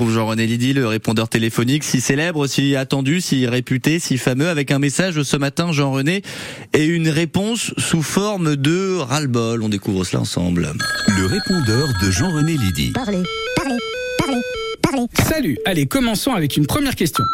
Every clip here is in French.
retrouve Jean-René Lydie, le répondeur téléphonique, si célèbre, si attendu, si réputé, si fameux, avec un message ce matin, Jean-René, et une réponse sous forme de ras-le-bol. On découvre cela ensemble. Le répondeur de Jean-René Lydie. Parlez, parlez, parlez, parlez. Salut, allez, commençons avec une première question.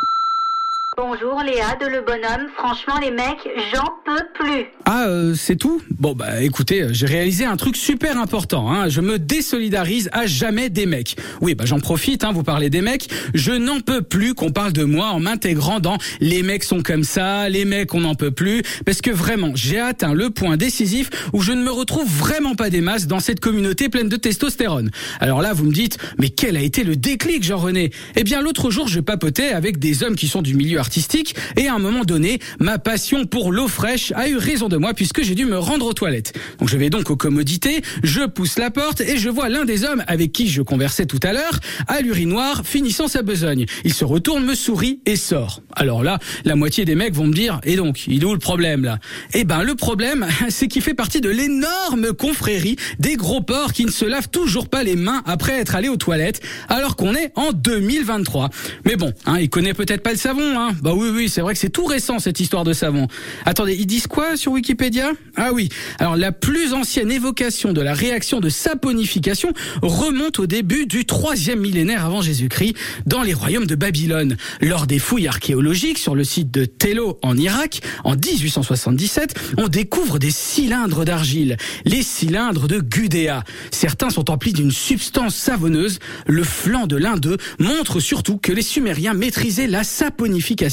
Bonjour Léa de Le Bonhomme. Franchement, les mecs, j'en peux plus. Ah, euh, c'est tout? Bon, bah écoutez, euh, j'ai réalisé un truc super important. Hein. Je me désolidarise à jamais des mecs. Oui, bah j'en profite, hein, vous parlez des mecs. Je n'en peux plus qu'on parle de moi en m'intégrant dans les mecs sont comme ça, les mecs on n'en peut plus. Parce que vraiment, j'ai atteint le point décisif où je ne me retrouve vraiment pas des masses dans cette communauté pleine de testostérone. Alors là, vous me dites, mais quel a été le déclic, Jean-René? Eh bien, l'autre jour, je papotais avec des hommes qui sont du milieu artistique et à un moment donné, ma passion pour l'eau fraîche a eu raison de moi puisque j'ai dû me rendre aux toilettes. Donc je vais donc aux commodités, je pousse la porte et je vois l'un des hommes avec qui je conversais tout à l'heure à l'urinoir finissant sa besogne. Il se retourne, me sourit et sort. Alors là, la moitié des mecs vont me dire "Et donc, il est où le problème là? Eh ben le problème, c'est qu'il fait partie de l'énorme confrérie des gros porcs qui ne se lavent toujours pas les mains après être allés aux toilettes alors qu'on est en 2023. Mais bon, hein, il connaît peut-être pas le savon hein. Bah oui oui, c'est vrai que c'est tout récent cette histoire de savon. Attendez, ils disent quoi sur Wikipédia? Ah oui. Alors la plus ancienne évocation de la réaction de saponification remonte au début du troisième millénaire avant Jésus-Christ dans les royaumes de Babylone. Lors des fouilles archéologiques sur le site de Tello en Irak en 1877, on découvre des cylindres d'argile, les cylindres de Gudea. Certains sont emplis d'une substance savonneuse. Le flanc de l'un d'eux montre surtout que les Sumériens maîtrisaient la saponification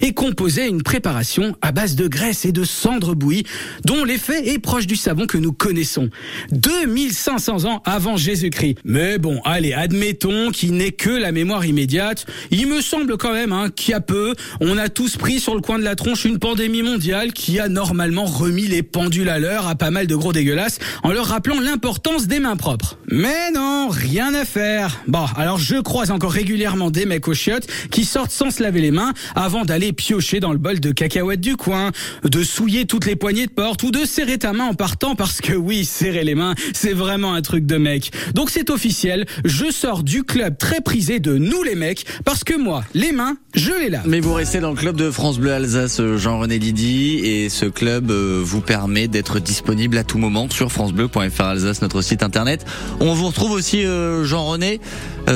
et composaient une préparation à base de graisse et de cendre bouillie dont l'effet est proche du savon que nous connaissons. 2500 ans avant Jésus-Christ. Mais bon, allez, admettons qu'il n'est que la mémoire immédiate. Il me semble quand même hein, qu'il y a peu, on a tous pris sur le coin de la tronche une pandémie mondiale qui a normalement remis les pendules à l'heure à pas mal de gros dégueulasses en leur rappelant l'importance des mains propres. Mais non, rien à faire. Bon, alors je croise encore régulièrement des mecs aux chiottes qui sortent sans se laver les mains avant d'aller piocher dans le bol de cacahuètes du coin, de souiller toutes les poignées de porte ou de serrer ta main en partant parce que oui, serrer les mains, c'est vraiment un truc de mec. Donc c'est officiel, je sors du club très prisé de nous les mecs parce que moi, les mains, je les lave. Mais vous restez dans le club de France Bleu Alsace, euh, Jean-René Lydie, et ce club euh, vous permet d'être disponible à tout moment sur francebleu.fr Alsace, notre site internet. On vous retrouve aussi, euh, Jean-René,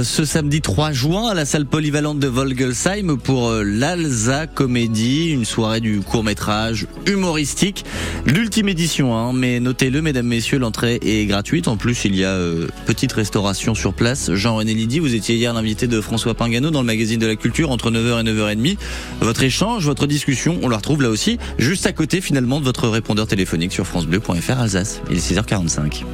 ce samedi 3 juin à la salle polyvalente de Volgelsheim pour euh, l'Alsa Comédie, une soirée du court-métrage humoristique. L'ultime édition, hein, mais notez-le, mesdames, messieurs, l'entrée est gratuite. En plus, il y a euh, petite restauration sur place. Jean-René Lydie, vous étiez hier l'invité de François Pingano dans le magazine de la culture entre 9h et 9h30. Votre échange, votre discussion, on la retrouve là aussi, juste à côté finalement de votre répondeur téléphonique sur francebleu.fr Alsace. Il est 6h45.